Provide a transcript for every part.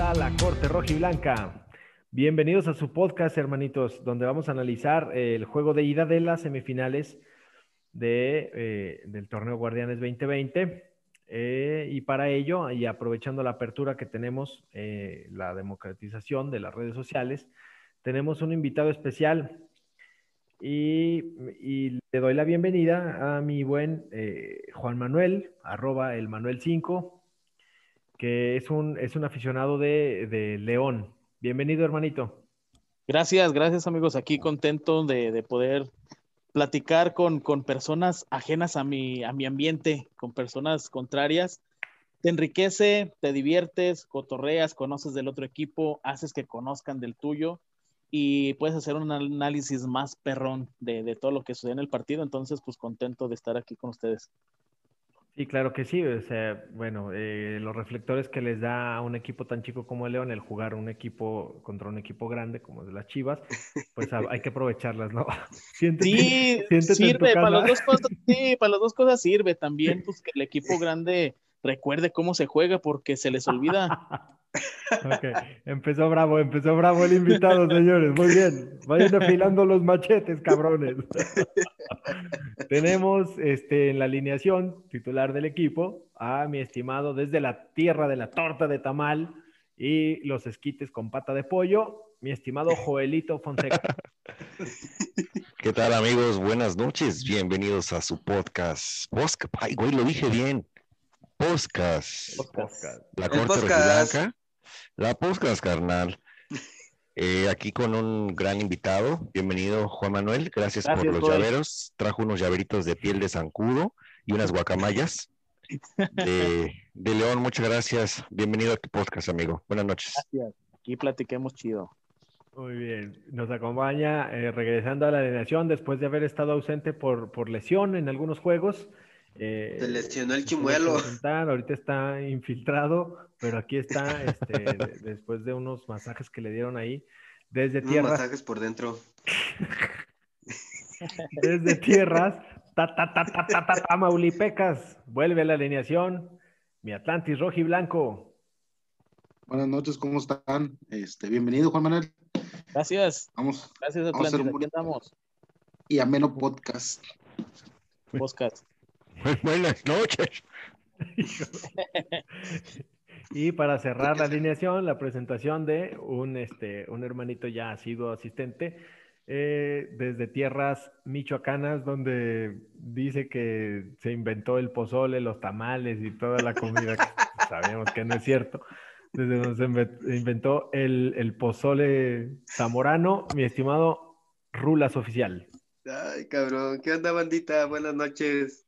a la Corte Roja y Blanca. Bienvenidos a su podcast, hermanitos, donde vamos a analizar el juego de ida de las semifinales de, eh, del torneo Guardianes 2020. Eh, y para ello, y aprovechando la apertura que tenemos, eh, la democratización de las redes sociales, tenemos un invitado especial. Y, y le doy la bienvenida a mi buen Juan Manuel, arroba el Manuel 5, que es un, es un aficionado de, León. Bienvenido, hermanito. Gracias, gracias amigos. Aquí contento de, poder platicar con, personas ajenas a mi, a mi ambiente, con personas contrarias. Te enriquece, te diviertes, cotorreas, conoces del otro equipo, haces que conozcan del tuyo y puedes hacer un análisis más perrón de, de todo lo que sucede en el partido. Entonces, pues contento de estar aquí con ustedes. Sí, claro que sí. O sea, bueno, eh, los reflectores que les da a un equipo tan chico como el León el jugar un equipo contra un equipo grande como de las Chivas, pues hay que aprovecharlas, ¿no? sí, sirve, para las dos cosas, sí, para las dos cosas sirve también, pues que el equipo grande recuerde cómo se juega porque se les olvida. Ok, empezó bravo, empezó bravo el invitado, señores. Muy bien, vayan afilando los machetes, cabrones. Tenemos este, en la alineación titular del equipo a mi estimado desde la tierra de la torta de tamal y los esquites con pata de pollo, mi estimado Joelito Fonseca. ¿Qué tal amigos? Buenas noches, bienvenidos a su podcast. Podcast, ay güey, lo dije bien. Podcast. La Corte Blanca. La podcast, carnal. Eh, aquí con un gran invitado. Bienvenido, Juan Manuel. Gracias, por los llaveros. Trajo unos llaveritos de piel de zancudo y unas guacamayas. De, León, muchas gracias. Bienvenido a tu podcast, amigo. Buenas noches. Gracias. Aquí platiquemos chido. Muy bien. Nos acompaña eh, regresando a la alineación después de haber estado ausente por, por lesión en algunos juegos. Eh, Se lesionó el chimuelo. Ahorita está infiltrado, pero aquí está, este, después de unos masajes que le dieron ahí, desde tierras. masajes por dentro. desde tierras, ta, ta, ta, ta, ta, ta, Maulipecas. Vuelve a la alineación. Mi Atlantis rojo y blanco. Buenas noches, ¿cómo están? Este, bienvenido, Juan Manuel. Gracias. Vamos. Gracias, Atlantis. Vamos a Y ameno podcast. Podcast. Buenas noches. y para cerrar la alineación, la presentación de un, este, un hermanito ya ha sido asistente eh, desde tierras michoacanas, donde dice que se inventó el pozole, los tamales y toda la comida. sabemos que no es cierto. Desde donde se inventó el, el pozole zamorano, mi estimado Rulas Oficial. Ay, cabrón. ¿Qué onda, bandita? Buenas noches.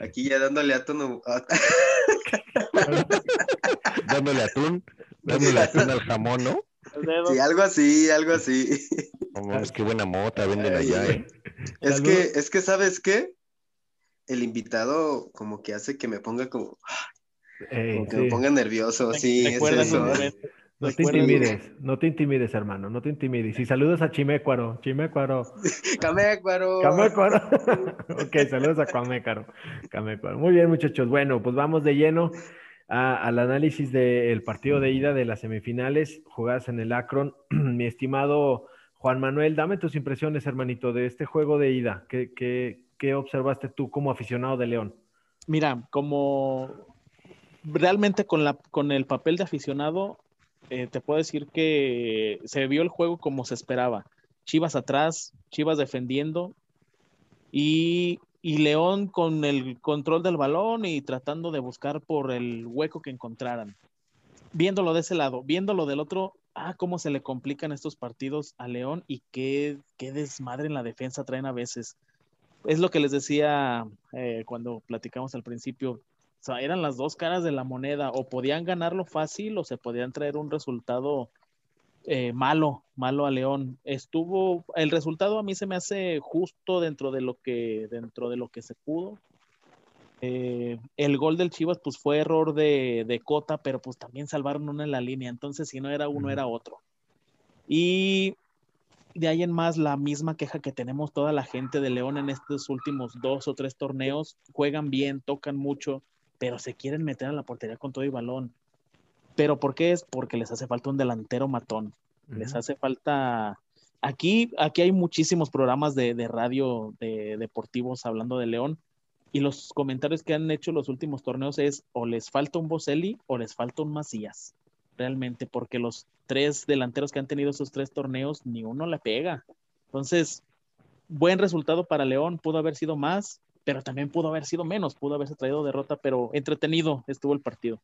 Aquí ya dándole atún. dándole atún. Dándole atún al jamón, ¿no? Sí, algo así, algo así. Es que buena mota venden allá, ¿eh? Es que, es que, ¿sabes qué? El invitado como que hace que me ponga como... como que me ponga nervioso, sí, es eso. No te intimides, no te intimides, hermano, no te intimides. Y saludos a Chimécuaro, Chimécuaro. Camécuaro. Camécuaro. ok, saludos a Camécuaro. Camécuaro. Muy bien, muchachos. Bueno, pues vamos de lleno al análisis del partido de ida de las semifinales jugadas en el Akron. Mi estimado Juan Manuel, dame tus impresiones, hermanito, de este juego de ida. ¿Qué, observaste tú como aficionado de León? Mira, como realmente con el papel de aficionado, eh, te puedo decir que se vio el juego como se esperaba. Chivas atrás, Chivas defendiendo y, León con el control del balón y tratando de buscar por el hueco que encontraran. Viéndolo de ese lado, viéndolo del otro, ah, cómo se le complican estos partidos a León y qué, qué desmadre en la defensa traen a veces. Es lo que les decía eh, cuando platicamos al principio. Eran las dos caras de la moneda, o podían ganarlo fácil o se podían traer un resultado eh, malo, malo a León. Estuvo, el resultado a mí se me hace justo dentro de lo que, dentro de lo que se pudo. Eh, el gol del Chivas, pues fue error de, de, Cota, pero pues también salvaron uno en la línea, entonces si no era uno, era otro. Y de ahí en más, la misma queja que tenemos toda la gente de León en estos últimos dos o tres torneos, juegan bien, tocan mucho, pero se quieren meter a la portería con todo y balón. Pero ¿por qué es? Porque les hace falta un delantero matón. Les hace falta. Aquí, aquí hay muchísimos programas de, de radio de deportivos hablando de León. Y los comentarios que han hecho los últimos torneos es o les falta un Boselli o les falta un Macías. Realmente, porque los tres delanteros que han tenido esos tres torneos, ni uno le pega. Entonces, buen resultado para León, pudo haber sido más, pero también pudo haber sido menos, pudo haberse traído derrota, pero entretenido estuvo el partido.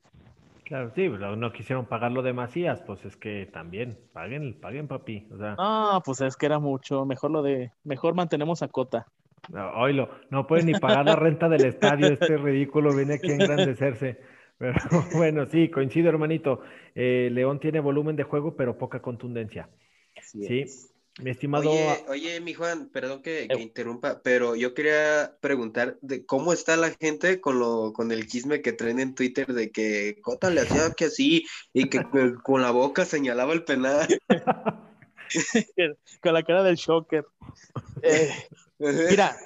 Claro, sí, no quisieron pagar lo de Macías, pues es que también, paguen, paguen, papi. O sea... No, pues es que era mucho, mejor lo de, mejor mantenemos a Cota. No, oílo, no puede ni pagar la renta del estadio, este ridículo viene aquí a engrandecerse. Pero bueno, sí, coincido, hermanito. Eh, León tiene volumen de juego, pero poca contundencia. sí. Mi estimado. Oye, mi Juan, perdón que, interrumpa, pero yo quería preguntar de cómo está la gente con lo, con el chisme que traen en Twitter de que Cota le hacía que así y que con la boca señalaba el penal. con la cara del shocker. Eh, mira,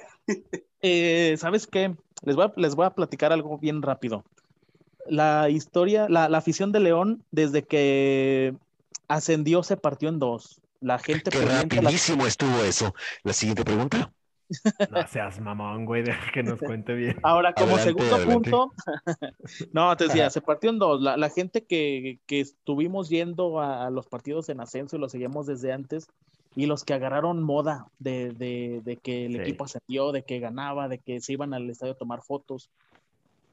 eh, ¿sabes qué? Les voy, a, les voy a platicar algo bien rápido. La historia, la, la afición de León, desde que ascendió, se partió en dos la gente. Qué rapidísimo estuvo eso. La siguiente pregunta. No seas mamón, güey, que nos cuente bien. Ahora, como segundo punto, no, te decía, se partió en dos. La, gente que, estuvimos yendo a, los partidos en ascenso y lo seguíamos desde antes, y los que agarraron moda de, que el equipo ascendió, de que ganaba, de que se iban al estadio a tomar fotos.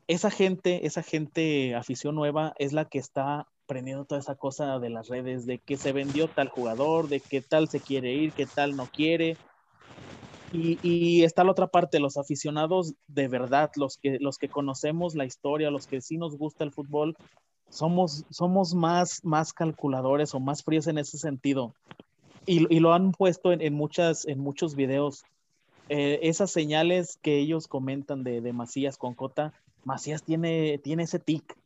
Esa gente, esa gente, afición nueva, es la que está aprendiendo toda esa cosa de las redes, de que se vendió tal jugador, de qué tal se quiere ir, qué tal no quiere. Y, está la otra parte, los aficionados de verdad, los que, los que conocemos la historia, los que sí nos gusta el fútbol, somos, somos más, más calculadores o más fríos en ese sentido. Y, lo han puesto en, muchas, en muchos videos. Eh, esas señales que ellos comentan de, de Macías con Cota, Macías tiene, tiene ese tic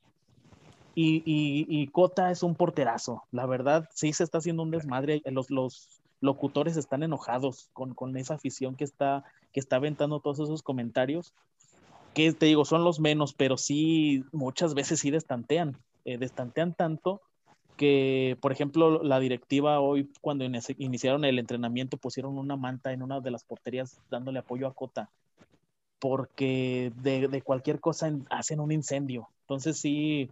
y, y, Cota es un porterazo. La verdad, sí se está haciendo un desmadre. Los, los locutores están enojados con, con, esa afición que está, que está aventando todos esos comentarios. Que te digo, son los menos, pero sí, muchas veces sí destantean. Eh, destantean tanto que, por ejemplo, la directiva hoy, cuando iniciaron el entrenamiento, pusieron una manta en una de las porterías dándole apoyo a Cota, porque de, de cualquier cosa hacen un incendio. Entonces sí,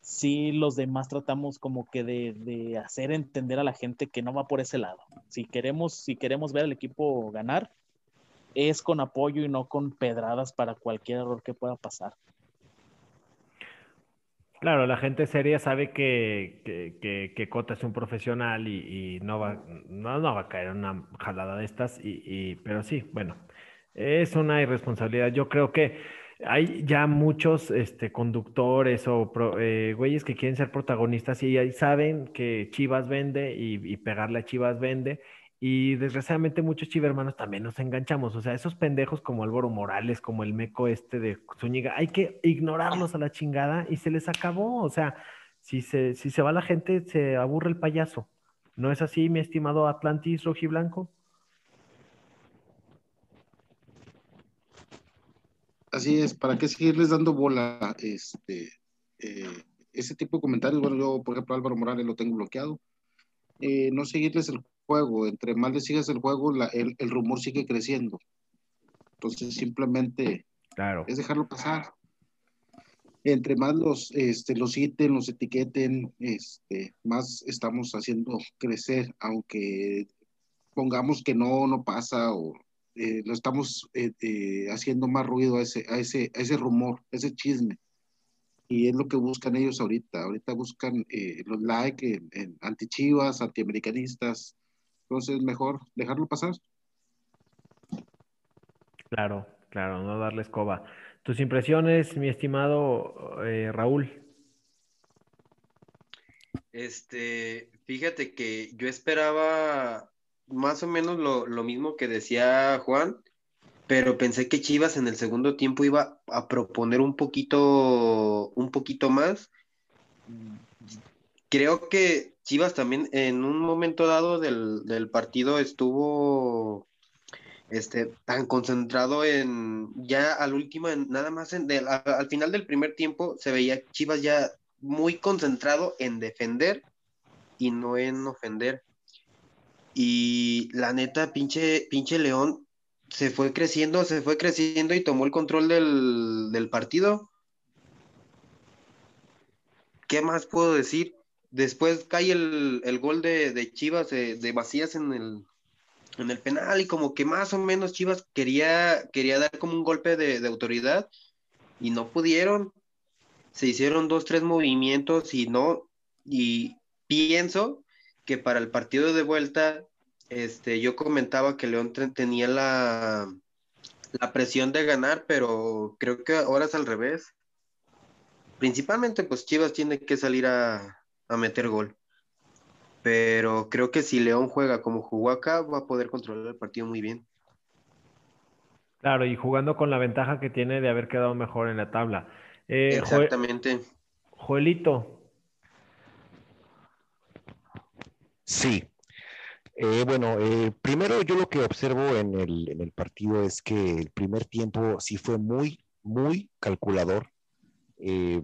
sí los demás tratamos como que de, hacer entender a la gente que no va por ese lado. Si queremos, si queremos ver al equipo ganar, es con apoyo y no con pedradas para cualquier error que pueda pasar. Claro, la gente seria sabe que, que, Cota es un profesional y, no, va, no, va a caer una jalada de estas, y, pero sí, bueno, es una irresponsabilidad. Yo creo que hay ya muchos este, conductores o eh, güeyes que quieren ser protagonistas y saben que Chivas vende y, pegarle a Chivas vende. Y desgraciadamente muchos chivermanos también nos enganchamos. O sea, esos pendejos como Álvaro Morales, como el meco este de Zúñiga, hay que ignorarlos a la chingada y se les acabó. O sea, si se, si se va la gente, se aburre el payaso. ¿No es así, mi estimado Atlantis Rojiblanco? Así es, ¿para qué seguirles dando bola? Este, eh, ese tipo de comentarios, bueno, yo, por ejemplo, Álvaro Morales lo tengo bloqueado. Eh, no seguirles el juego, entre más le sigas el juego, el, rumor sigue creciendo. Entonces, simplemente claro. es dejarlo pasar. Entre más los, este, los citen, los etiqueten, este, más estamos haciendo crecer, aunque pongamos que no, no pasa o eh, lo estamos eh, eh, haciendo más ruido a ese, a, ese, ese rumor, a ese chisme. Y es lo que buscan ellos ahorita. Ahorita buscan los likes en, anti-chivas, anti-americanistas. Entonces, mejor dejarlo pasar. Claro, claro, no darle escoba. Tus impresiones, mi estimado Raúl. Este, fíjate que yo esperaba más o menos lo, mismo que decía Juan, pero pensé que Chivas en el segundo tiempo iba a proponer un poquito, un poquito más. Creo que Chivas también en un momento dado del, partido estuvo este, tan concentrado en ya al último, nada más en, al, final del primer tiempo se veía Chivas ya muy concentrado en defender y no en ofender. Y la neta, pinche, pinche León se fue creciendo, se fue creciendo y tomó el control del, partido. ¿Qué más puedo decir? Después cae el, gol de, Chivas de, de en el, en el penal y como que más o menos Chivas quería, quería dar como un golpe de, autoridad y no pudieron. Se hicieron dos, tres movimientos y no, y pienso que para el partido de vuelta, este, yo comentaba que León tenía la, la presión de ganar, pero creo que ahora es al revés. Principalmente, pues Chivas tiene que salir a, a meter gol pero creo que si León juega como jugó acá, va a poder controlar el partido muy bien. Claro, y jugando con la ventaja que tiene de haber quedado mejor en la tabla. Eh, Exactamente. Joelito. Sí. Eh, bueno, eh, primero yo lo que observo en el, partido es que el primer tiempo sí fue muy, muy calculador. Eh,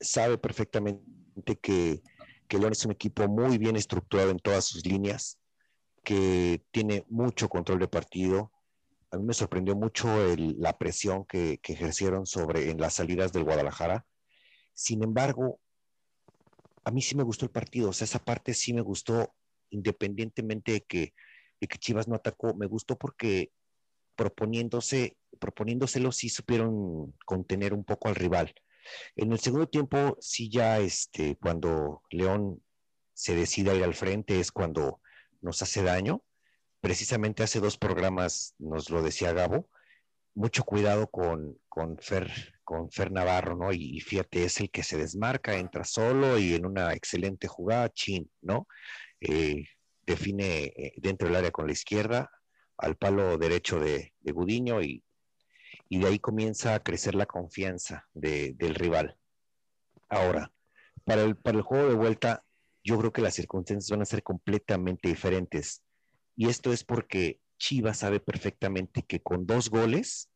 sabe perfectamente que que León es un equipo muy bien estructurado en todas sus líneas, que tiene mucho control de partido. A mí me sorprendió mucho la presión que, ejercieron sobre en las salidas del Guadalajara. Sin embargo, a mí sí me gustó el partido, o sea, esa parte sí me gustó, independientemente de que, de que Chivas no atacó, me gustó porque proponiéndose, proponiéndoselo sí supieron contener un poco al rival. En el segundo tiempo, sí ya este, cuando León se decide ir al frente es cuando nos hace daño. Precisamente hace dos programas nos lo decía Gabo, mucho cuidado con, con, Fer, con Fer Navarro, ¿no? Y, fíjate, es el que se desmarca, entra solo y en una excelente jugada, chin, ¿no? Eh, define eh, dentro del área con la izquierda al palo derecho de, de Gudiño y y de ahí comienza a crecer la confianza del rival. Ahora, para el, para el juego de vuelta, yo creo que las circunstancias van a ser completamente diferentes. Y esto es porque Chivas sabe perfectamente que con dos goles,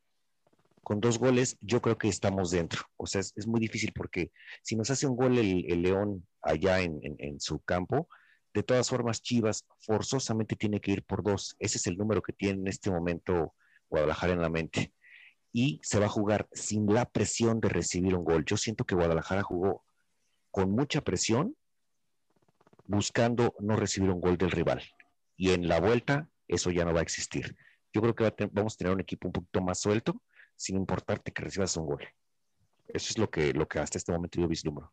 con dos goles, yo creo que estamos dentro. O sea, es, muy difícil porque si nos hace un gol el, León allá en, su campo, de todas formas, Chivas forzosamente tiene que ir por dos. Ese es el número que tiene en este momento Guadalajara en la mente y se va a jugar sin la presión de recibir un gol. Yo siento que Guadalajara jugó con mucha presión buscando no recibir un gol del rival. Y en la vuelta eso ya no va a existir. Yo creo que vamos a tener un equipo un poquito más suelto, sin importarte que recibas un gol. Eso es lo que, lo que hasta este momento yo vislumbro.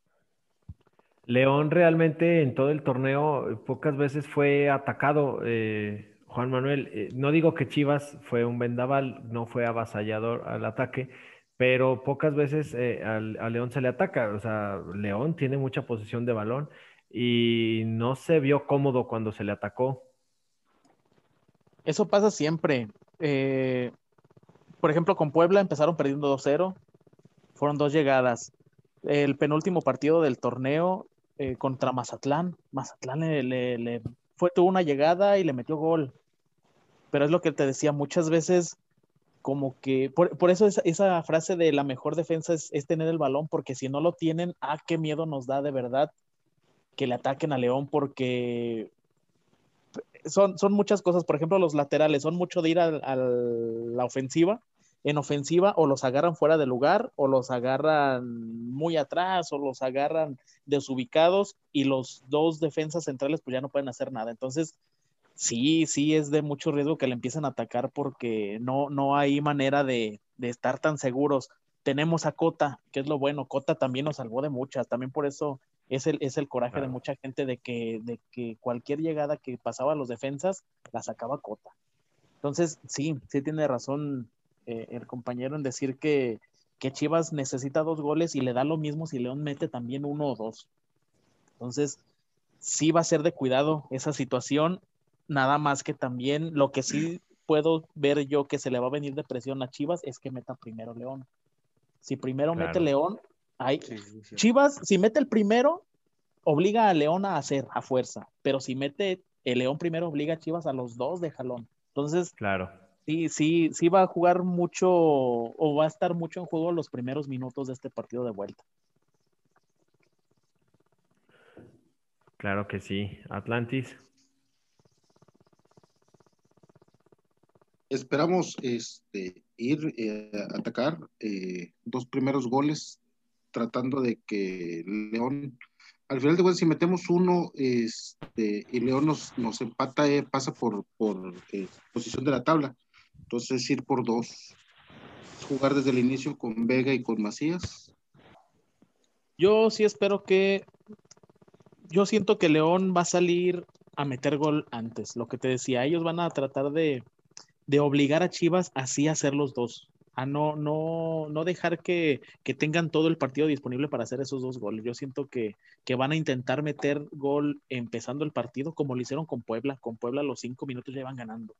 León realmente en todo el torneo pocas veces fue atacado. Eh, Juan Manuel, eh, no digo que Chivas fue un vendaval, no fue avasallador al ataque, pero pocas veces eh, al, a León se le ataca. O sea, León tiene mucha posición de balón y no se vio cómodo cuando se le atacó. Eso pasa siempre. Eh, por ejemplo, con Puebla empezaron perdiendo 2-0, fueron dos llegadas. El penúltimo partido del torneo contra Mazatlán, Mazatlán le, fue, tuvo una llegada y le metió gol. Pero es lo que te decía, muchas veces como que, por, eso esa, frase de la mejor defensa es, tener el balón, porque si no lo tienen, ah, qué miedo nos da de verdad que le ataquen a León, porque son, son muchas cosas, por ejemplo, los laterales, son mucho de ir a, la ofensiva, en ofensiva o los agarran fuera de lugar o los agarran muy atrás o los agarran desubicados y los dos defensas centrales pues ya no pueden hacer nada. Entonces, sí, sí es de mucho riesgo que le empiecen a atacar porque no, no hay manera de, estar tan seguros. Tenemos a Cota, que es lo bueno. Cota también nos salvó de muchas. También por eso es el, es el coraje de mucha gente de que, de que cualquier llegada que pasaba a los defensas la sacaba Cota. Entonces, sí, sí tiene razón eh, el compañero en decir que, que Chivas necesita dos goles y le da lo mismo si León mete también uno o dos. Entonces, sí va a ser de cuidado esa situación Nada más que también lo que sí puedo ver yo que se le va a venir de presión a Chivas es que meta primero León. Si primero mete León, hay Chivas, si mete el primero, obliga a León a hacer a fuerza, pero si mete el León primero, obliga a Chivas a los dos de jalón. Entonces, claro. Sí, sí, sí va a jugar mucho o va a estar mucho en juego los primeros minutos de este partido de vuelta. Claro que sí. Atlantis. Esperamos este, ir eh, a atacar eh, dos primeros goles, tratando de que León, al final de cuentas, si metemos uno este, y León nos, nos empata, eh, pasa por, por posición de la tabla. Entonces, ir por dos, jugar desde el inicio con Vega y con Macías. Yo sí espero que yo siento que León va a salir a meter gol antes. Lo que te decía, ellos van a tratar de, obligar a Chivas así a hacer los dos. A no, no, no dejar que, tengan todo el partido disponible para hacer esos dos goles. Yo siento que, que, van a intentar meter gol empezando el partido, como lo hicieron con Puebla. Con Puebla los cinco minutos ya van ganando.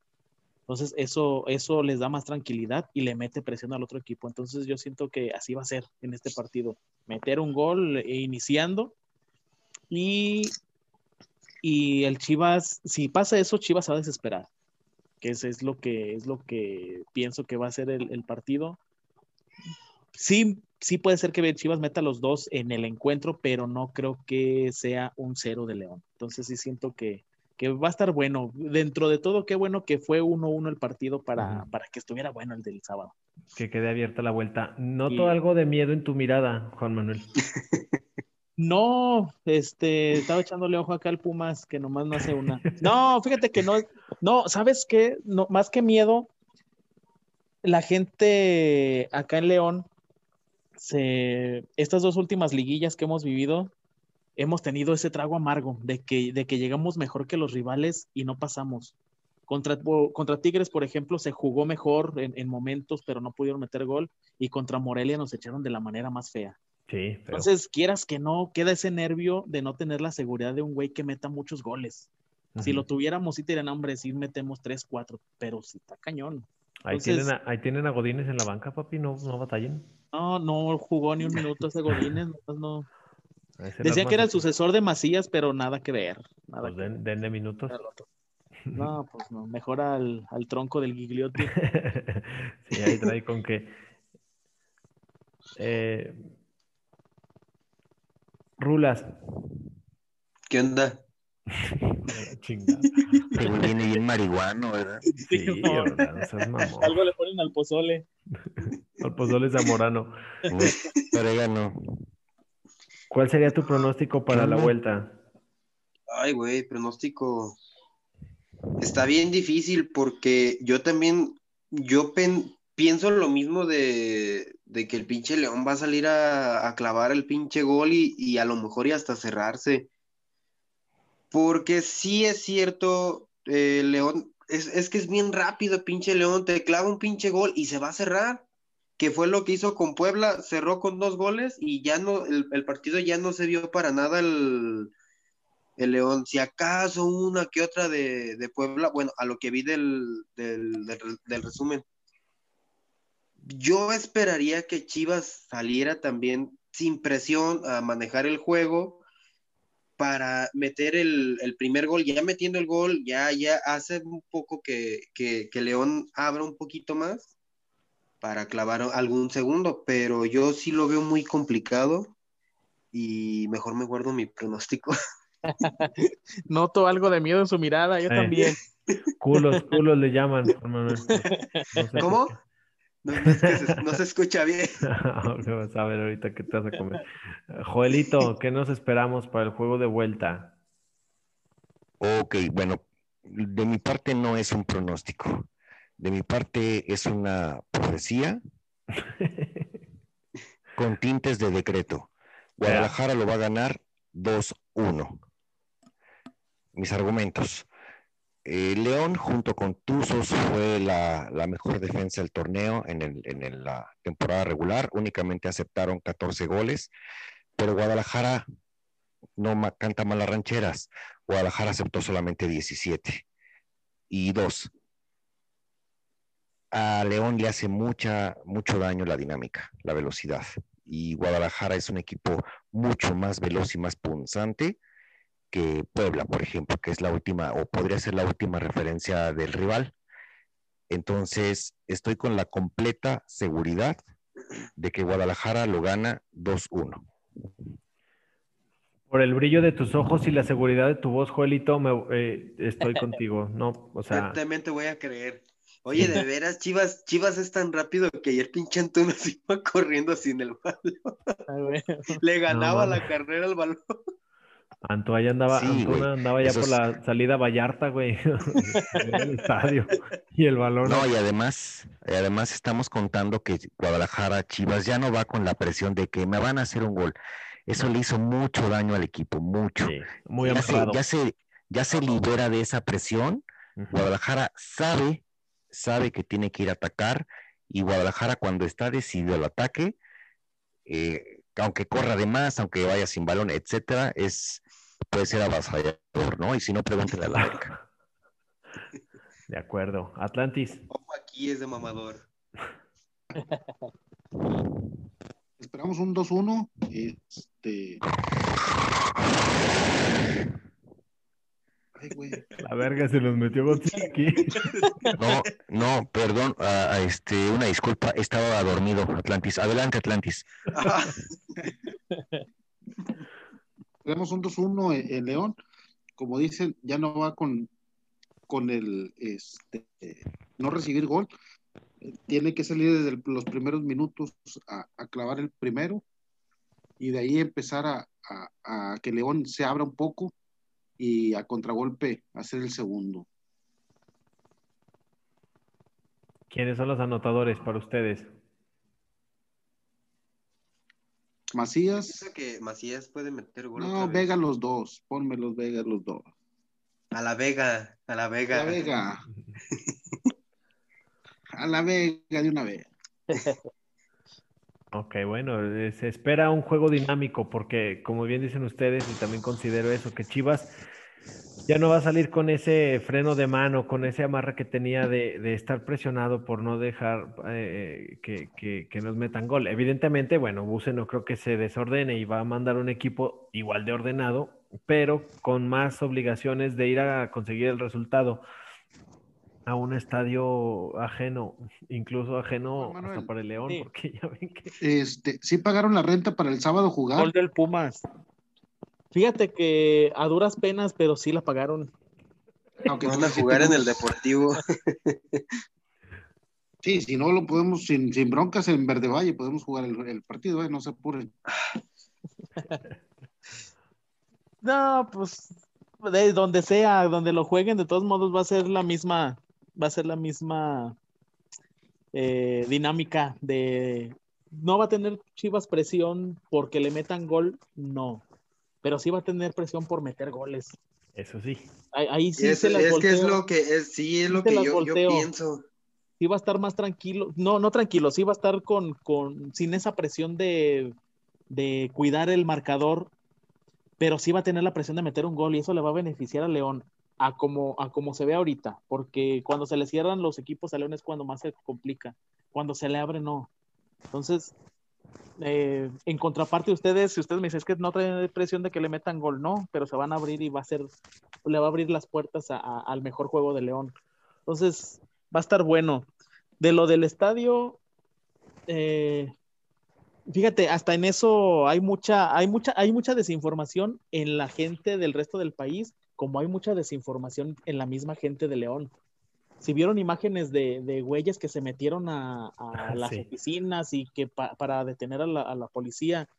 Entonces, eso, eso les da más tranquilidad y le mete presión al otro equipo. Entonces, yo siento que así va a ser en este partido. Meter un gol e iniciando y, y el Chivas, si pasa eso, Chivas va a desesperar. Que eso es lo que, es lo que pienso que va a ser el, partido. Sí, sí puede ser que Chivas meta los dos en el encuentro, pero no creo que sea un cero de León. Entonces sí siento que, va a estar bueno. Dentro de todo, qué bueno que fue 1-1 el partido para, para, que estuviera bueno el del sábado. Que quede abierta la vuelta. Noto algo de miedo en tu mirada, Juan Manuel. No, este, estaba echándole ojo acá al Pumas, que nomás no hace una. No, fíjate que no, no, ¿sabes qué? No, más que miedo, la gente acá en León, se, estas dos últimas liguillas que hemos vivido, hemos tenido ese trago amargo de que, de que llegamos mejor que los rivales y no pasamos. Contra, contra Tigres, por ejemplo, se jugó mejor en, en momentos, pero no pudieron meter gol, y contra Morelia nos echaron de la manera más fea. Entonces, quieras que no, queda ese nervio de no tener la seguridad de un güey que meta muchos goles. Si lo tuviéramos, sí tienen hambre, sí metemos tres, cuatro, pero sí está cañón. ahí, tienen a, ahí tienen a Godínez en la banca, papi, no, no batallen. No, no jugó ni un minuto ese Godínez, no. Decía que era el sucesor de Macías, pero nada que ver. Nada pues den, de minutos. No, pues no, mejor al, al tronco del Gigliotti. sí, ahí trae con que. Eh, Rulas. ¿Qué onda? Pero viene bien marihuano, ¿verdad? Sí, Algo le ponen al pozole. al pozole zamorano. Orégano. ¿Cuál sería tu pronóstico para la vuelta? Ay, güey, pronóstico. Está bien difícil porque yo también, yo pienso lo mismo de, de que el pinche León va a salir a, clavar el pinche gol y, a lo mejor y hasta cerrarse. Porque sí es cierto, eh, León, es, que es bien rápido, pinche León, te clava un pinche gol y se va a cerrar. Que fue lo que hizo con Puebla, cerró con dos goles y ya no, el, partido ya no se vio para nada el, el León. Si acaso una que otra de, Puebla, bueno, a lo que vi del, del resumen, yo esperaría que Chivas saliera también sin presión a manejar el juego para meter el, primer gol. Ya metiendo el gol, ya, ya hace un poco que, León abra un poquito más para clavar algún segundo, pero yo sí lo veo muy complicado y mejor me guardo mi pronóstico. Noto algo de miedo en su mirada, yo también. Culos, culos le llaman. ¿Cómo? No, se, escucha bien. Vamos a ver ahorita qué te vas a comer. Joelito, ¿qué nos esperamos para el juego de vuelta? Ok, bueno, de mi parte no es un pronóstico. De mi parte es una profecía con tintes de decreto. Guadalajara lo va a ganar 2-1. Mis argumentos. Eh, León junto con Tuzos fue la, mejor defensa del torneo en, la temporada regular, únicamente aceptaron 14 goles, pero Guadalajara no canta malas rancheras, Guadalajara aceptó solamente 17 y dos. A León le hace mucha, mucho daño la dinámica, la velocidad, y Guadalajara es un equipo mucho más veloz y más punzante que Puebla, por ejemplo, que es la última, o podría ser la última referencia del rival. Entonces, estoy con la completa seguridad de que Guadalajara lo gana 2-1. Por el brillo de tus ojos y la seguridad de tu voz, Joelito, me, eh, estoy contigo, ¿no? O sea... te voy a creer. Oye, de veras, Chivas, Chivas es tan rápido que ayer pinche Antuna se iba corriendo sin el balón. Le ganaba la carrera al balón. Antoine andaba, andaba ya por la salida Vallarta, güey, en el estadio. Y el balón. No, y además, y además estamos contando que Guadalajara, Chivas, ya no va con la presión de que me van a hacer un gol. Eso le hizo mucho daño al equipo, mucho. muy ya se, ya se, ya se libera de esa presión. Guadalajara sabe, sabe que tiene que ir a atacar. Y Guadalajara, cuando está decidido al ataque, eh, aunque corra de más, aunque vaya sin balón, etcétera, es puede ser avasallador, ¿no? Y si no, pregúntele a la América. De acuerdo. Atlantis. aquí es de mamador. Esperamos un 2-1. Este. Ay, güey. La verga se los metió aquí. No, no, perdón, este, una disculpa, estaba dormido, Atlantis. Adelante, Atlantis. Tenemos un 2-1 en, León. Como dicen, ya no va con, con el este, no recibir gol. Tiene que salir desde los primeros minutos a, clavar el primero y de ahí empezar a, a, que León se abra un poco y a contragolpe hacer el segundo. ¿Quiénes son los anotadores para ustedes? Macías. que Macías puede meter gol. No, Vega los dos. Ponme los Vega los dos. A la Vega, a la Vega. A la Vega. a la Vega de una vez. Ok, bueno, eh, se espera un juego dinámico porque, como bien dicen ustedes, y también considero eso, que Chivas ya no va a salir con ese freno de mano, con ese amarre que tenía de, estar presionado por no dejar eh, que, nos metan gol. Evidentemente, bueno, Buse no creo que se desordene y va a mandar un equipo igual de ordenado, pero con más obligaciones de ir a conseguir el resultado a un estadio ajeno, incluso ajeno hasta para el León, porque ya ven que... Este, sí pagaron la renta para el sábado jugar. Gol del Pumas. Fíjate que a duras penas, pero sí la pagaron. Aunque van a jugar en el Deportivo. Sí, si no lo podemos, sin, broncas en Verde Valle, podemos jugar el, partido, ¿eh? no se apuren. no, pues de donde sea, donde lo jueguen, de todos modos va a ser la misma, va a ser la misma eh, dinámica de no va a tener Chivas presión porque le metan gol, no pero sí va a tener presión por meter goles. Eso sí. Ahí, sí se las Es que es lo que es, sí es lo que yo, pienso. Sí va a estar más tranquilo, no, no tranquilo, sí va a estar con, con sin esa presión de, de cuidar el marcador, pero sí va a tener la presión de meter un gol y eso le va a beneficiar a León a como, a como se ve ahorita, porque cuando se le cierran los equipos a León es cuando más se complica, cuando se le abre no. Entonces, eh, en contraparte ustedes, si ustedes me dicen que no traen presión de que le metan gol, no, pero se van a abrir y va a ser, le va a abrir las puertas al mejor juego de León. Entonces, va a estar bueno. De lo del estadio, eh, fíjate, hasta en eso hay mucha, hay mucha, hay mucha desinformación en la gente del resto del país, como hay mucha desinformación en la misma gente de León si vieron imágenes de, de güeyes que se metieron a, las oficinas y que para detener a la, policía,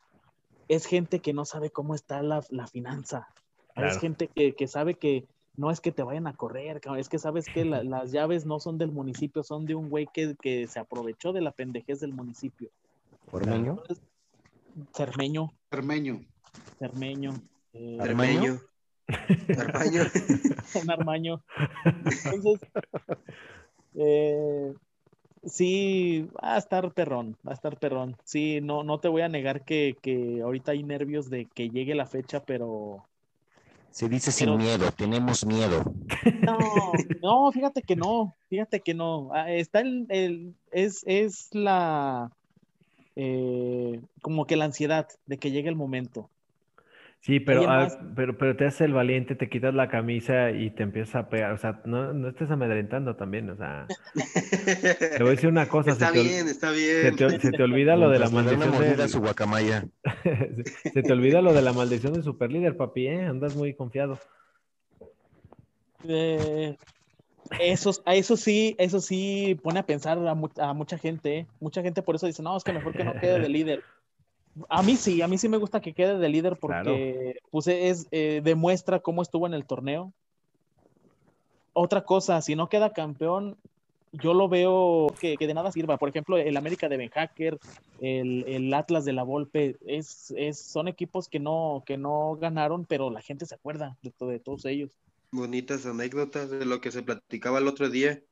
es gente que no sabe cómo está la, finanza. Es gente que, sabe que no es que te vayan a correr, es que sabes que las llaves no son del municipio, son de un güey que, se aprovechó de la pendejez del municipio. ¿Cermeño? Cermeño. Cermeño. Cermeño. Eh, Cermeño. Armaño. en Armaño. Entonces, eh, sí, va a estar perrón, va a estar perrón. Sí, no, no te voy a negar que, ahorita hay nervios de que llegue la fecha, pero... Se dice sin miedo, tenemos miedo. No, no, fíjate que no, fíjate que no. Ah, está el, es, es la, eh, como que la ansiedad de que llegue el momento. Sí, pero, ah, pero, pero te haces el valiente, te quitas la camisa y te empiezas a pegar. O sea, no, no estés amedrentando también. O sea, te voy a decir una cosa. Está bien, está bien. Se te, olvida lo de la maldición. De... su guacamaya. se te olvida lo de la maldición de superlíder, papi, ¿eh? Andas muy confiado. Eh, eso, eso sí, eso sí pone a pensar a, mucha gente. ¿eh? Mucha gente por eso dice, no, es que mejor que no quede de líder. A mí sí, a mí sí me gusta que quede de líder porque pues, es, eh, demuestra cómo estuvo en el torneo. Otra cosa, si no queda campeón, yo lo veo que, de nada sirva. Por ejemplo, el América de Ben Hacker, el, el, Atlas de la Volpe, es, es, son equipos que no, que no ganaron, pero la gente se acuerda de, de todos ellos. Bonitas anécdotas de lo que se platicaba el otro día.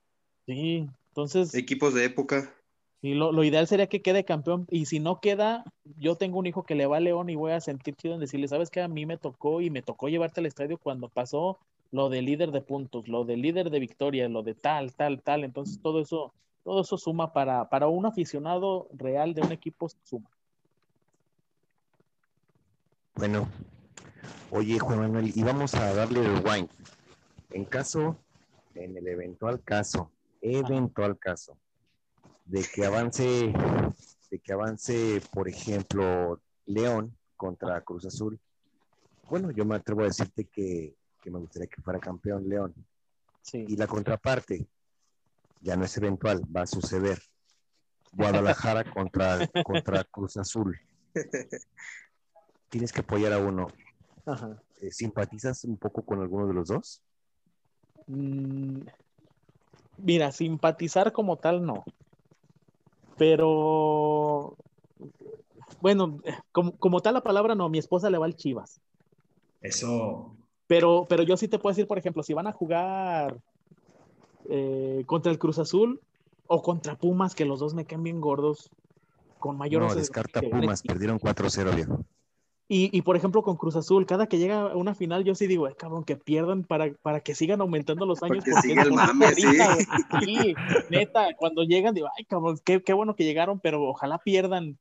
Sí, entonces. Equipos de época. Y lo, ideal sería que quede campeón. Y si no queda, yo tengo un hijo que le va a León y voy a sentir chido en decirle, ¿sabes qué? A mí me tocó y me tocó llevarte al estadio cuando pasó lo de líder de puntos, lo de líder de victoria, lo de tal, tal, tal. Entonces todo eso, todo eso suma para, para un aficionado real de un equipo, suma. Bueno, oye Juan Manuel, y vamos a darle el wine. En caso, en el eventual caso, eventual caso, de que avance, de que avance, por ejemplo, León contra Cruz Azul. Bueno, yo me atrevo a decirte que, me gustaría que fuera campeón León. Y la contraparte, ya no es eventual, va a suceder. Guadalajara contra, contra Cruz Azul. Tienes que apoyar a uno. Eh, ¿Simpatizas un poco con alguno de los dos? Mm, mira, simpatizar como tal no pero bueno, como, tal la palabra no, mi esposa le va al Chivas. Eso. Pero, pero yo sí te puedo decir, por ejemplo, si van a jugar eh, contra el Cruz Azul o contra Pumas, que los dos me quedan bien gordos, con mayor... No, descarta Pumas, perdieron 4-0, viejo. Y, por ejemplo, con Cruz Azul, cada que llega a una final, yo sí digo, eh, cabrón, que pierdan para, para que sigan aumentando los años. Porque siga el mame, sí. neta, cuando llegan, digo, ay, cabrón, qué, qué, bueno que llegaron, pero ojalá pierdan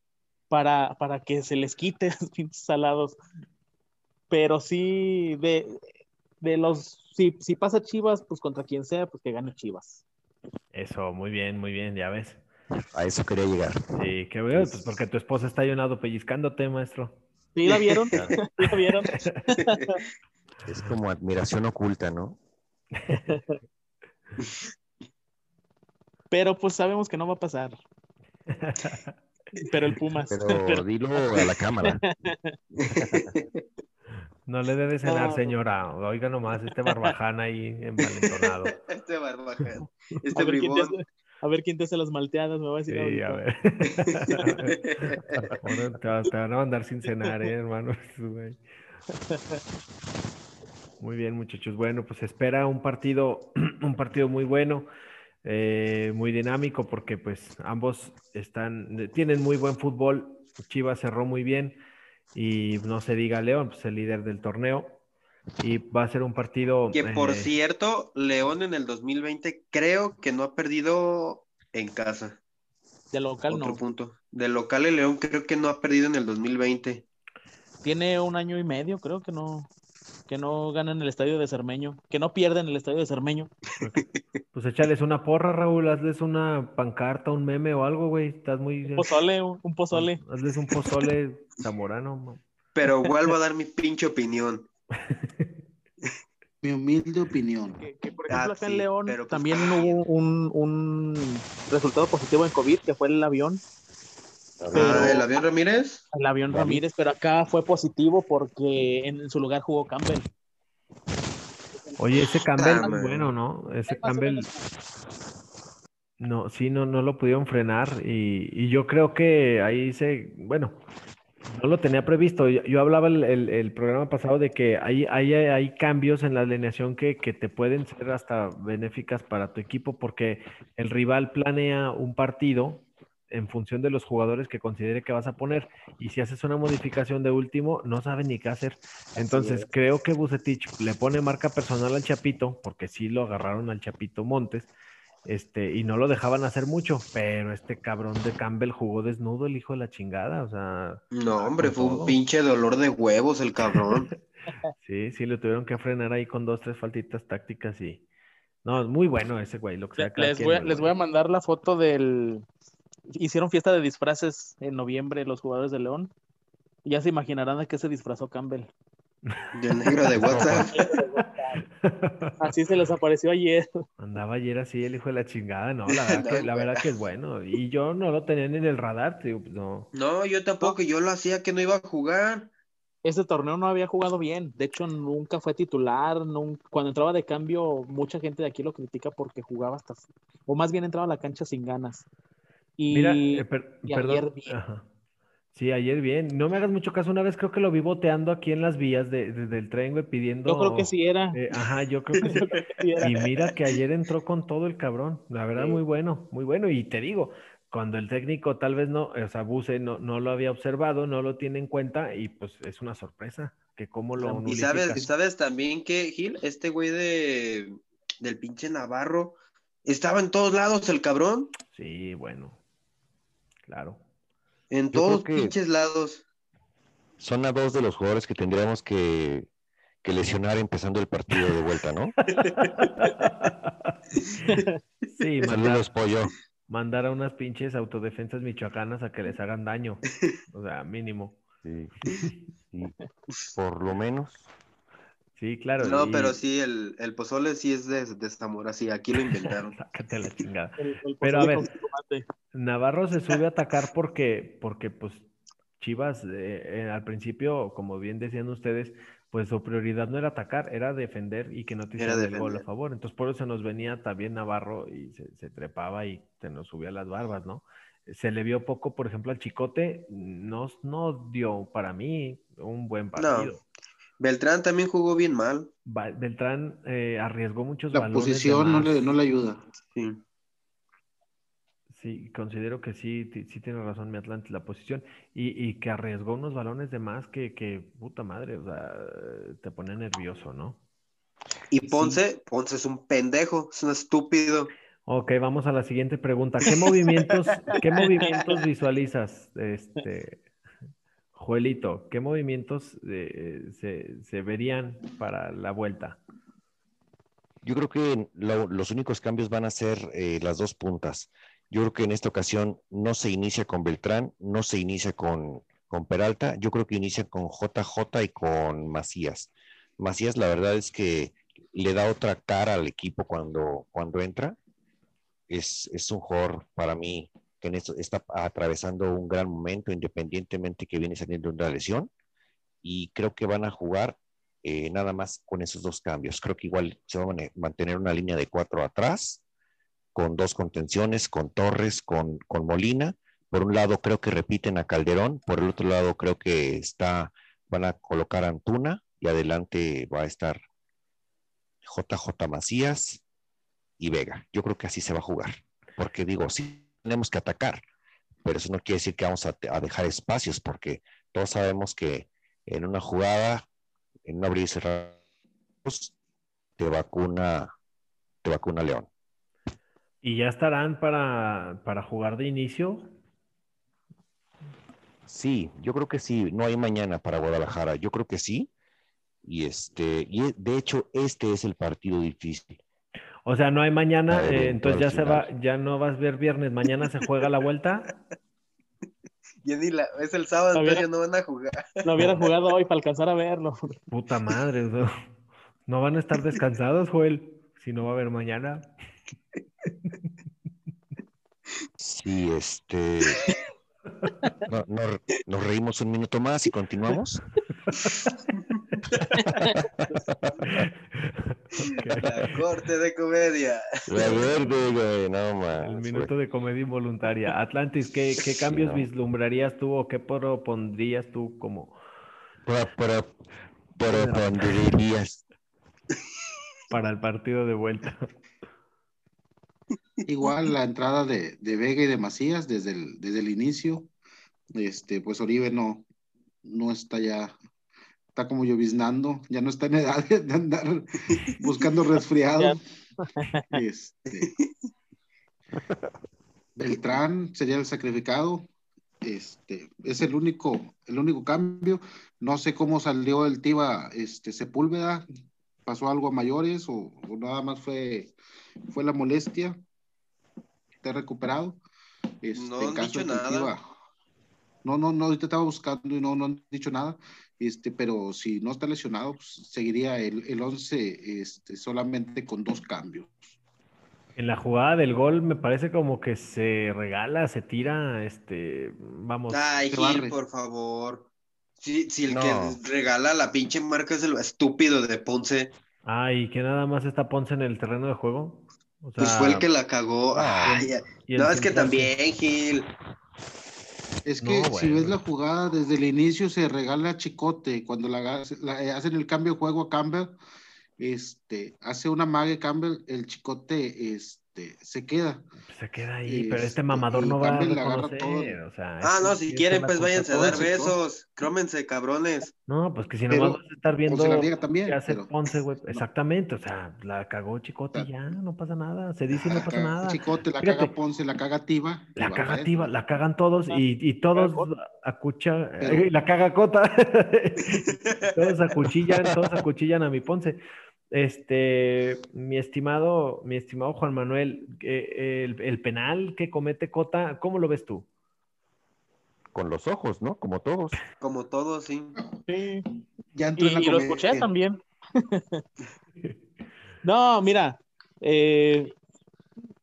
para, para que se les quite los pinches salados. Pero sí, de, de los, si, si pasa Chivas, pues contra quien sea, pues que gane Chivas. Eso, muy bien, muy bien, ya ves. A eso quería llegar. Sí, qué bueno, pues porque tu esposa está ahí un lado pellizcándote, maestro. ¿Sí la vieron? ¿Sí la vieron? Es como admiración oculta, ¿no? Pero pues sabemos que no va a pasar. Pero el Pumas. Pero dilo a la cámara. No le debe cenar, señora. Oiga nomás, este barbaján ahí envalentonado. Este barbaján. Este bribón. A ver quién te hace las malteadas, me va a decir. Sí, a ver. te, van a mandar sin cenar, ¿eh, hermano. Muy bien, muchachos. Bueno, pues espera un partido, un partido muy bueno, eh, muy dinámico, porque pues ambos están, tienen muy buen fútbol. Chivas cerró muy bien y no se diga León, pues el líder del torneo. Y va a ser un partido. Que por eh, cierto, León en el 2020 creo que no ha perdido en casa. De local Otro punto. De local el León creo que no ha perdido en el 2020. Tiene un año y medio, creo que no que no gana en el estadio de Cermeño, que no pierden en el estadio de Cermeño. Pues échales una porra, Raúl, hazles una pancarta, un meme o algo, güey. Estás muy. Un pozole, un pozole. Hazles un pozole zamorano. Pero vuelvo a dar mi pinche opinión. Mi humilde opinión. Que, por ejemplo, ah, acá en León pues, también hubo un, resultado positivo en COVID, que fue el avión. Ah, ¿El avión Ramírez? El avión Ramírez, pero acá fue positivo porque en su lugar jugó Campbell. Oye, ese Campbell, ah, bueno, ¿no? Ese Campbell. No, sí, no, no lo pudieron frenar y, y yo creo que ahí se, bueno, no lo tenía previsto. Yo, hablaba el, el, programa pasado de que hay, hay, hay cambios en la alineación que, que, te pueden ser hasta benéficas para tu equipo porque el rival planea un partido en función de los jugadores que considere que vas a poner. Y si haces una modificación de último, no sabe ni qué hacer. Entonces, creo que Bucetich le pone marca personal al Chapito, porque sí lo agarraron al Chapito Montes. Este, y no lo dejaban hacer mucho, pero este cabrón de Campbell jugó desnudo, el hijo de la chingada, o sea. No, hombre, fue un pinche dolor de huevos el cabrón. sí, sí, lo tuvieron que frenar ahí con dos, tres faltitas tácticas y. No, muy bueno ese güey, lo que sea. Les, voy, les voy a mandar la foto del. Hicieron fiesta de disfraces en noviembre los jugadores de León. Y ya se imaginarán de qué se disfrazó Campbell. De negro de WhatsApp. Así se les apareció ayer. Andaba ayer así el hijo de la chingada, no, la verdad, que, la verdad que es bueno. Y yo no lo tenía ni en el radar, tío, pues no. No, yo tampoco, yo lo hacía que no iba a jugar. Ese torneo no había jugado bien, de hecho nunca fue titular, cuando entraba de cambio mucha gente de aquí lo critica porque jugaba hasta, o más bien entraba a la cancha sin ganas. Y, Mira, eh, perdón. Sí, ayer bien. No me hagas mucho caso. Una vez creo que lo vi boteando aquí en las vías de, del tren, güey, pidiendo. Yo creo que sí era. Eh, ajá, yo creo que sí. y mira que ayer entró con todo el cabrón. La verdad, muy bueno, muy bueno. Y te digo, cuando el técnico tal vez no, o sea, Buse no, no lo había observado, no lo tiene en cuenta, y pues es una sorpresa que cómo lo. Y sabes, sabes también que Gil, este güey de del pinche Navarro, estaba en todos lados el cabrón. Sí, bueno. Claro. En todos pinches lados. Son a dos de los jugadores que tendríamos que, lesionar empezando el partido de vuelta, ¿no? sí, mandar, pollo. Mandar a unas pinches autodefensas michoacanas a que les hagan daño. O sea, mínimo. Sí, Por lo menos. Sí, claro. No, pero sí, el, pozole sí es de, de Zamora, sí, aquí lo inventaron. Sácate la chingada. pero a ver, Navarro se sube a atacar porque, porque pues Chivas eh, eh, al principio, como bien decían ustedes, pues su prioridad no era atacar, era defender y que no te hicieran el gol a favor. Entonces por eso nos venía también Navarro y se, trepaba y se nos subía las barbas, ¿no? Se le vio poco, por ejemplo, al Chicote, no, no dio para mí un buen partido. Beltrán también jugó bien mal. Beltrán eh, arriesgó muchos la balones. La posición no le, no le, ayuda. Sí. Sí, considero que sí, sí tiene razón mi Atlante, la posición. Y, y, que arriesgó unos balones de más que, que, puta madre, o sea, te pone nervioso, ¿no? Y Ponce, Ponce es un pendejo, es un estúpido. Ok, vamos a la siguiente pregunta. ¿Qué movimientos, qué movimientos visualizas, este, Joelito, ¿qué movimientos eh, se, verían para la vuelta? Yo creo que los únicos cambios van a ser eh, las dos puntas. Yo creo que en esta ocasión no se inicia con Beltrán, no se inicia con, con Peralta, yo creo que inicia con JJ y con Macías. Macías, la verdad es que le da otra cara al equipo cuando, cuando entra. Es, es un jugador para mí que en está atravesando un gran momento, independientemente que viene saliendo una lesión, y creo que van a jugar eh, nada más con esos dos cambios. Creo que igual se va a mantener una línea de cuatro atrás, con dos contenciones, con Torres, con, con Molina. Por un lado creo que repiten a Calderón, por el otro lado creo que está, van a colocar a Antuna y adelante va a estar JJ Macías y Vega. Yo creo que así se va a jugar, porque digo, sí tenemos que atacar, pero eso no quiere decir que vamos a, dejar espacios, porque todos sabemos que en una jugada, en un abrir y cerrar, te vacuna, te vacuna León. ¿Y ya estarán para, para jugar de inicio? Sí, yo creo que sí. No hay mañana para Guadalajara. Yo creo que sí. Y este, y de hecho, este es el partido difícil. O sea, no hay mañana, eh, entonces ya se va, ya no vas a ver viernes, mañana se juega la vuelta. es el sábado, no entonces no van a jugar. No hubieran jugado hoy para alcanzar a verlo. Puta madre, no, no van a estar descansados, Joel, si no va a haber mañana. Sí, este. No, nos reímos un minuto más y continuamos. La corte de comedia. La verde, güey, no más. El minuto de comedia involuntaria. Atlantis, ¿qué, qué cambios vislumbrarías tú o qué propondrías tú como. Para, para, propondrías. Para el partido de vuelta. Igual la entrada de, de, Vega y de Macías desde el, desde el inicio. Este, pues Oribe no, no está ya está como lloviznando, ya no está en edad de andar buscando resfriado. Este, Beltrán sería el sacrificado. Este, es el único, el único cambio. No sé cómo salió el Tiva este, Sepúlveda. ¿Pasó algo a mayores o, nada más fue, fue la molestia? ¿Te ha recuperado? Este, no han dicho nada. No, no, no, ahorita estaba buscando y no, no han dicho nada. Este, pero si no está lesionado, pues, seguiría el, el 11 este, solamente con dos cambios. En la jugada del gol me parece como que se regala, se tira, este, vamos. Ay, Gil, por favor. Si, si el que regala la pinche marca es el estúpido de Ponce. Ay, que nada más está Ponce en el terreno de juego. pues fue el que la cagó. Ay, no, es que también, Gil. Es que si ves la jugada desde el inicio se regala a Chicote cuando la, la, hacen el cambio de juego a Campbell este, hace una mague Campbell, el chicote, este, se queda. Se queda ahí, pero este mamador no va a reconocer, o sea, Ah, no, si quieren, pues váyanse a dar besos, crómense, cabrones. No, pues que si no vas a estar viendo también, qué hace Ponce, güey, exactamente, o sea, la cagó Chicote y ya, no pasa nada, se dice y no pasa nada. Chicote, la caga Ponce, la caga Tiva. La caga Tiva, la cagan todos y, y todos acuchan, la caga Cota, todos acuchillan, todos acuchillan a mi Ponce. Este, mi estimado, mi estimado Juan Manuel, eh, el, penal que comete Cota, ¿cómo lo ves tú? Con los ojos, ¿no? Como todos. Como todos, sí. Sí. Ya y, lo escuché también. no, mira, eh,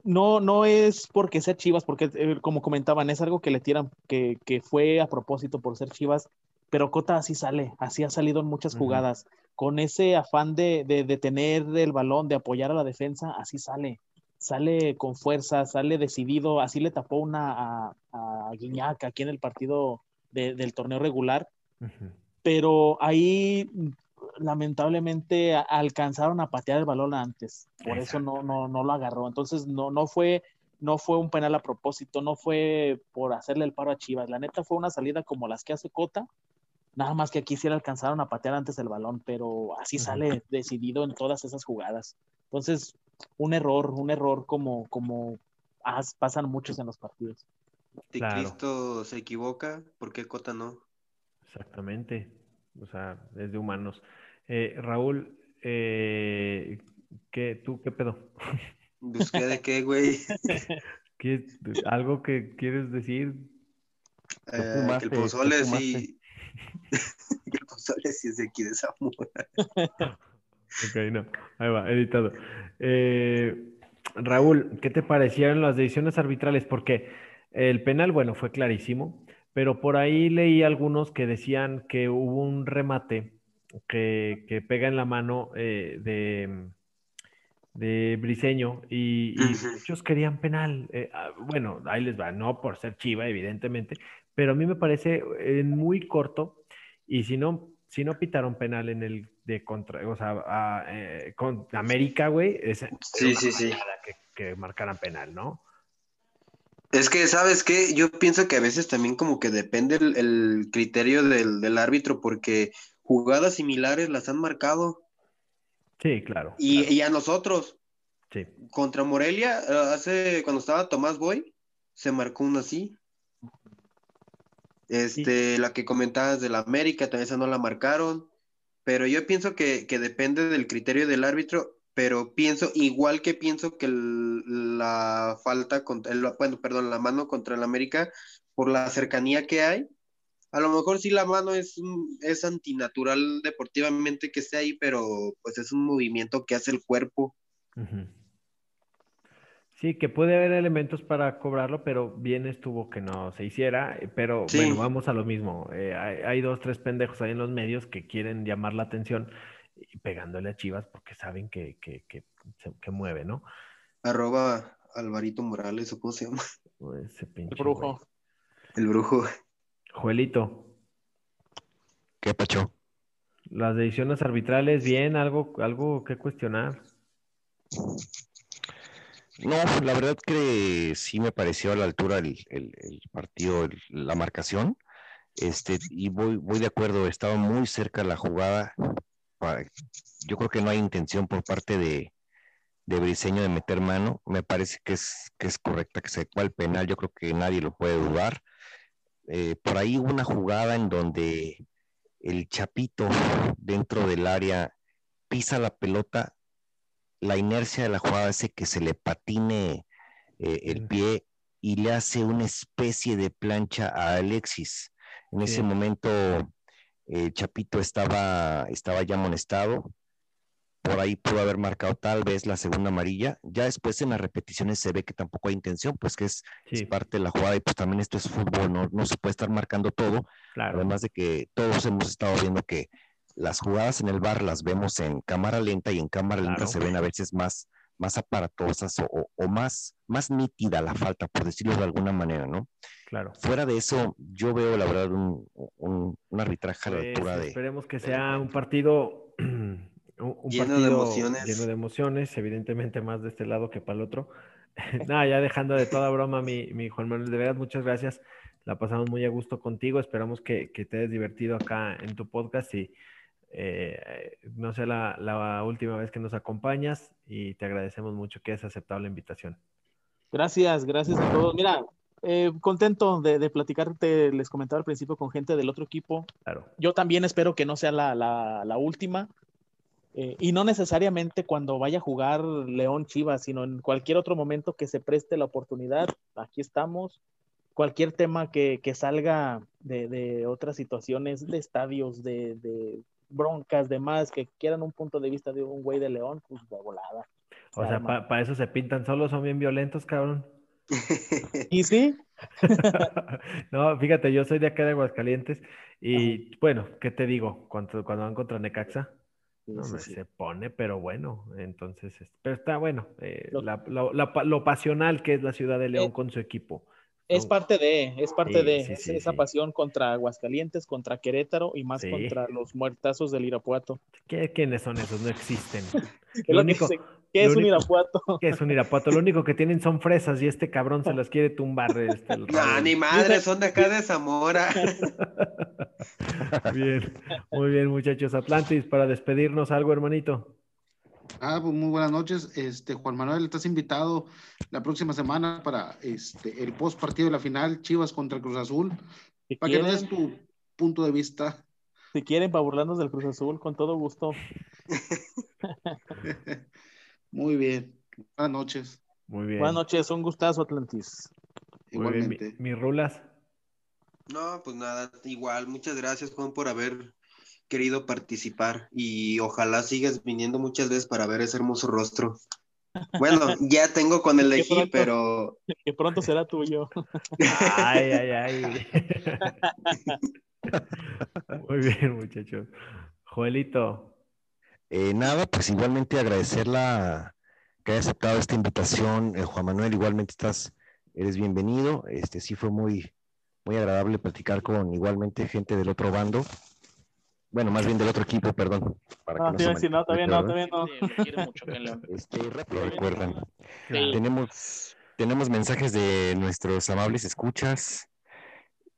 no, no es porque sea Chivas, porque eh, como comentaban, es algo que le tiran, que, que, fue a propósito por ser Chivas, pero Cota así sale, así ha salido en muchas jugadas con ese afán de, de, tener el balón, de apoyar a la defensa, así sale. Sale con fuerza, sale decidido. Así le tapó una a, a Guiñac aquí en el partido del torneo regular. Pero ahí lamentablemente alcanzaron a patear el balón antes. Por eso no, no, no lo agarró. Entonces no, no fue no fue un penal a propósito, no fue por hacerle el paro a Chivas. La neta fue una salida como las que hace Cota, Nada más que aquí sí le alcanzaron a patear antes el balón, pero así sale decidido en todas esas jugadas. Entonces, un error, un error como, como pasan muchos en los partidos. Si Cristo se equivoca, ¿por qué Cota no? Exactamente. O sea, es de humanos. Eh, Raúl, eh, ¿qué, ¿tú qué pedo? ¿Busqué de qué, güey? ¿Algo que quieres decir? Eh, que el pozole sí, el pozole si es de aquí de Zamora. ok, no. Ahí va, editado. Eh, Raúl, ¿qué te parecieron las decisiones arbitrales? Porque el penal, bueno, fue clarísimo, pero por ahí leí algunos que decían que hubo un remate que, pega en la mano eh, de, de Briseño y, muchos querían penal. Eh, ah, bueno, ahí les va, no por ser chiva, evidentemente, pero a mí me parece eh, muy corto y si no, si no pitaron penal en el de contra, o sea, eh, con América, güey, es sí, sí, sí. Que, que marcaran penal, ¿no? Es que, ¿sabes qué? Yo pienso que a veces también como que depende el, criterio del, árbitro, porque jugadas similares las han marcado. Sí, claro. Y, a nosotros. Sí. Contra Morelia, eh, hace, cuando estaba Tomás Boy, se marcó una así. Este, la que comentabas de la América, también esa no la marcaron. Pero yo pienso que, depende del criterio del árbitro, pero pienso, igual que pienso que la falta contra, el, bueno, perdón, la mano contra el América, por la cercanía que hay, a lo mejor sí la mano es, es antinatural deportivamente que esté ahí, pero pues es un movimiento que hace el cuerpo. Sí, que puede haber elementos para cobrarlo, pero bien estuvo que no se hiciera. Eh, pero bueno, vamos a lo mismo. Eh, hay, dos, tres pendejos ahí en los medios que quieren llamar la atención y pegándole a Chivas porque saben que, que, que, que mueve, ¿no? Arroba Alvarito Morales, ¿o cómo se llama? el brujo. El brujo. Joelito. ¿Qué pacho? Las decisiones arbitrales, bien, algo, algo que cuestionar. No, la verdad que sí me pareció a la altura el, partido, la marcación. Este, y voy, voy de acuerdo, estaba muy cerca la jugada. yo creo que no hay intención por parte de, de Briseño de meter mano. Me parece que es, que es correcta que se cual penal, yo creo que nadie lo puede dudar. Eh, por ahí una jugada en donde el Chapito dentro del área pisa la pelota, la inercia de la jugada hace que se le patine eh, el pie y le hace una especie de plancha a Alexis. En ese momento el Chapito estaba, estaba ya amonestado, por ahí pudo haber marcado tal vez la segunda amarilla. Ya después en las repeticiones se ve que tampoco hay intención, pues que es, parte de la jugada y pues también esto es fútbol, no, no se puede estar marcando todo. Además de que todos hemos estado viendo que las jugadas en el bar las vemos en cámara lenta y en cámara lenta se ven a veces más, más aparatosas o, o, más, más nítida la falta, por decirlo de alguna manera, ¿no? Claro. Fuera de eso, yo veo la verdad un, un, arbitraje a la pues, altura de. Esperemos que sea un partido un, lleno de emociones. Lleno de emociones, evidentemente más de este lado que para el otro. Nada, ya dejando de toda broma, mi, mi, Juan Manuel, de verdad, muchas gracias. La pasamos muy a gusto contigo. Esperamos que, que te hayas divertido acá en tu podcast y eh, no sea la, la, última vez que nos acompañas y te agradecemos mucho que hayas aceptado la invitación. Gracias, gracias a todos. Mira, eh, contento de, de, platicarte, les comentaba al principio con gente del otro equipo. Claro. Yo también espero que no sea la, la, la última. Eh, y no necesariamente cuando vaya a jugar León Chivas, sino en cualquier otro momento que se preste la oportunidad, aquí estamos. Cualquier tema que, que salga de, de, otras situaciones, de estadios, de, de broncas, demás, que quieran un punto de vista de un güey de León, pues de volada. O sea, para eso se pintan solos, son bien violentos, cabrón. ¿Y sí? no, fíjate, yo soy de acá de Aguascalientes y bueno, ¿qué te digo? Cuando, cuando van contra Necaxa, no, se pone, pero bueno, entonces, pero está bueno, eh, lo, pasional que es la ciudad de León eh, con su equipo. Es parte de, es parte de esa pasión contra Aguascalientes, contra Querétaro y más contra los muertazos del Irapuato. ¿Qué, ¿Quiénes son esos? No existen. lo único, ¿Qué es un Irapuato? ¿Qué es un Irapuato? Lo único que tienen son fresas y este cabrón se las quiere tumbar. Este, no, ni madre, son de acá de Zamora. bien, muy bien, muchachos. Atlantis, para despedirnos, algo, hermanito. Ah, pues muy buenas noches. Este, Juan Manuel, estás invitado la próxima semana para este, el post partido de la final, Chivas contra Cruz Azul, para que des tu punto de vista. Si quieren, para burlarnos del Cruz Azul, con todo gusto. Muy bien. Buenas noches. Muy bien. Buenas noches, un gustazo, Atlantis. Igualmente. Mis rulas. No, pues nada, igual. Muchas gracias, Juan, por haber querido participar y ojalá sigas viniendo muchas veces para ver ese hermoso rostro. Bueno, ya tengo con el de pero. Que pronto será tuyo. Ay, ay, ay. Muy bien, muchachos. Joelito, eh, nada, pues igualmente agradecerla que haya aceptado esta invitación, eh, Juan Manuel, igualmente estás, eres bienvenido. Este sí fue muy, muy agradable platicar con igualmente gente del otro bando. Bueno, más bien del otro equipo, perdón. Para no, que no, todavía no, todavía no. Este, rápido, recuerdan. Tenemos, tenemos mensajes de nuestros amables escuchas.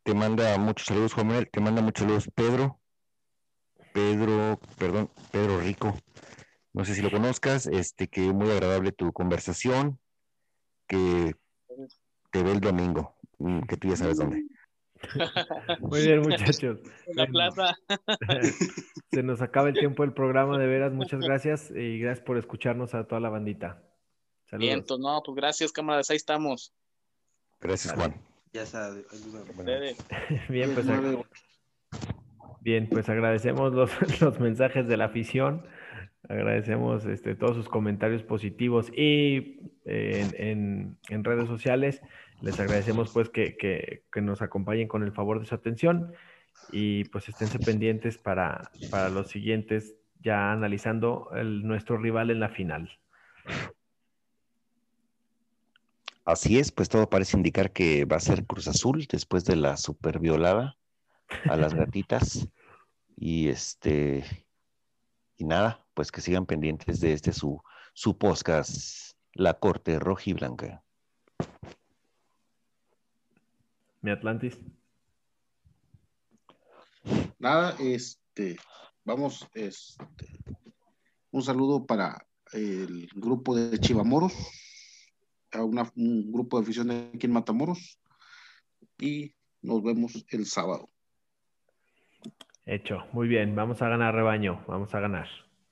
Te manda muchos saludos, Juan Manuel. Te manda muchos saludos, Pedro. Pedro, perdón, Pedro Rico. No sé si lo conozcas, este, que muy agradable tu conversación, que te ve el domingo, mm, que tú ya sabes dónde. Muy bien, muchachos. La plaza. Se nos acaba el tiempo del programa, de veras, muchas gracias y gracias por escucharnos a toda la bandita. Saludos. Bien, pues no, pues gracias, camaradas, ahí estamos. Gracias, Juan. Ya sabes. Bien, pues. Bien, pues agradecemos los, los mensajes de la afición, agradecemos este, todos sus comentarios positivos y eh, en, en, redes sociales. Les agradecemos pues que, que, que, nos acompañen con el favor de su atención y pues esténse pendientes para, para los siguientes, ya analizando el, nuestro rival en la final. Así es, pues todo parece indicar que va a ser Cruz Azul después de la super violada a las gatitas. Y este, y nada, pues que sigan pendientes de este su, su podcast, La Corte Roja y Blanca. Mi Atlantis. Nada, este, vamos, este, un saludo para el grupo de Chivamoros, a un grupo de afición aquí en Matamoros. Y nos vemos el sábado. Hecho, muy bien, vamos a ganar rebaño, vamos a ganar.